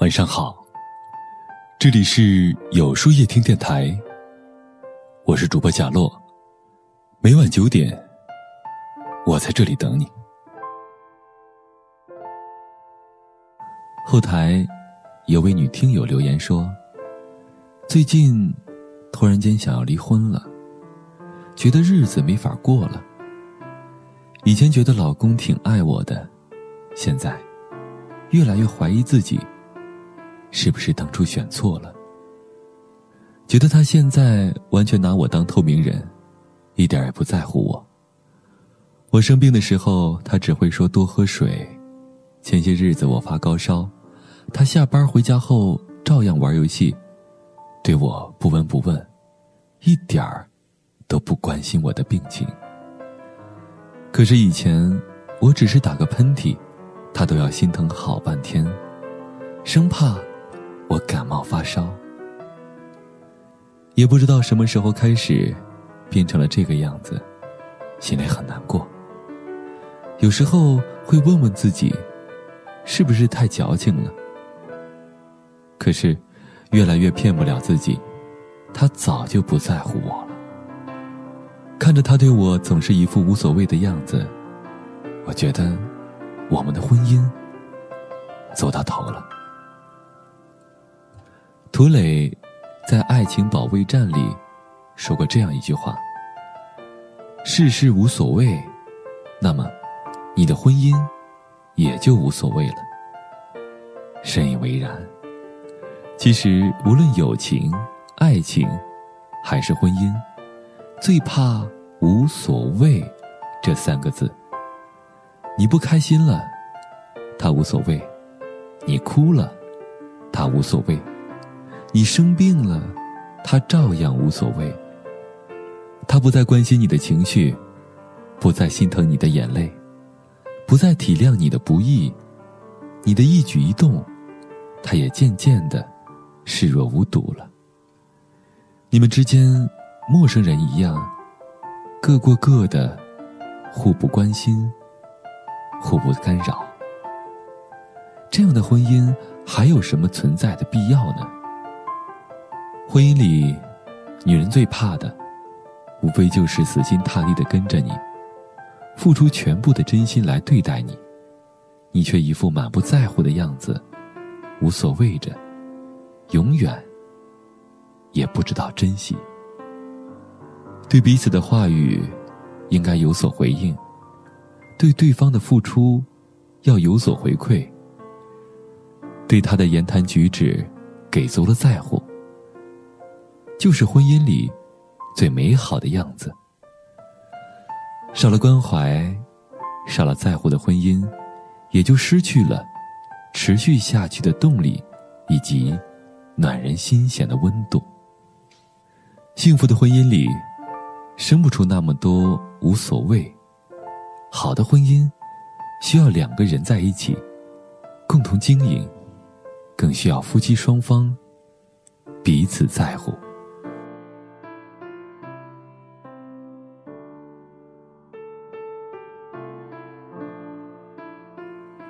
晚上好，这里是有书夜听电台，我是主播贾洛。每晚九点，我在这里等你。后台有位女听友留言说，最近突然间想要离婚了，觉得日子没法过了。以前觉得老公挺爱我的，现在越来越怀疑自己。是不是当初选错了？觉得他现在完全拿我当透明人，一点也不在乎我。我生病的时候，他只会说多喝水；前些日子我发高烧，他下班回家后照样玩游戏，对我不闻不问，一点儿都不关心我的病情。可是以前，我只是打个喷嚏，他都要心疼好半天，生怕。我感冒发烧，也不知道什么时候开始，变成了这个样子，心里很难过。有时候会问问自己，是不是太矫情了？可是，越来越骗不了自己，他早就不在乎我了。看着他对我总是一副无所谓的样子，我觉得，我们的婚姻走到头了。涂磊在《爱情保卫战》里说过这样一句话：“事事无所谓，那么你的婚姻也就无所谓了。”深以为然。其实，无论友情、爱情，还是婚姻，最怕“无所谓”这三个字。你不开心了，他无所谓；你哭了，他无所谓。你生病了，他照样无所谓。他不再关心你的情绪，不再心疼你的眼泪，不再体谅你的不易，你的一举一动，他也渐渐的视若无睹了。你们之间，陌生人一样，各过各的，互不关心，互不干扰。这样的婚姻还有什么存在的必要呢？婚姻里，女人最怕的，无非就是死心塌地的跟着你，付出全部的真心来对待你，你却一副满不在乎的样子，无所谓着，永远也不知道珍惜。对彼此的话语，应该有所回应；对对方的付出，要有所回馈；对他的言谈举止，给足了在乎。就是婚姻里最美好的样子。少了关怀，少了在乎的婚姻，也就失去了持续下去的动力，以及暖人心弦的温度。幸福的婚姻里，生不出那么多无所谓。好的婚姻，需要两个人在一起，共同经营，更需要夫妻双方彼此在乎。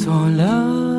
错。了。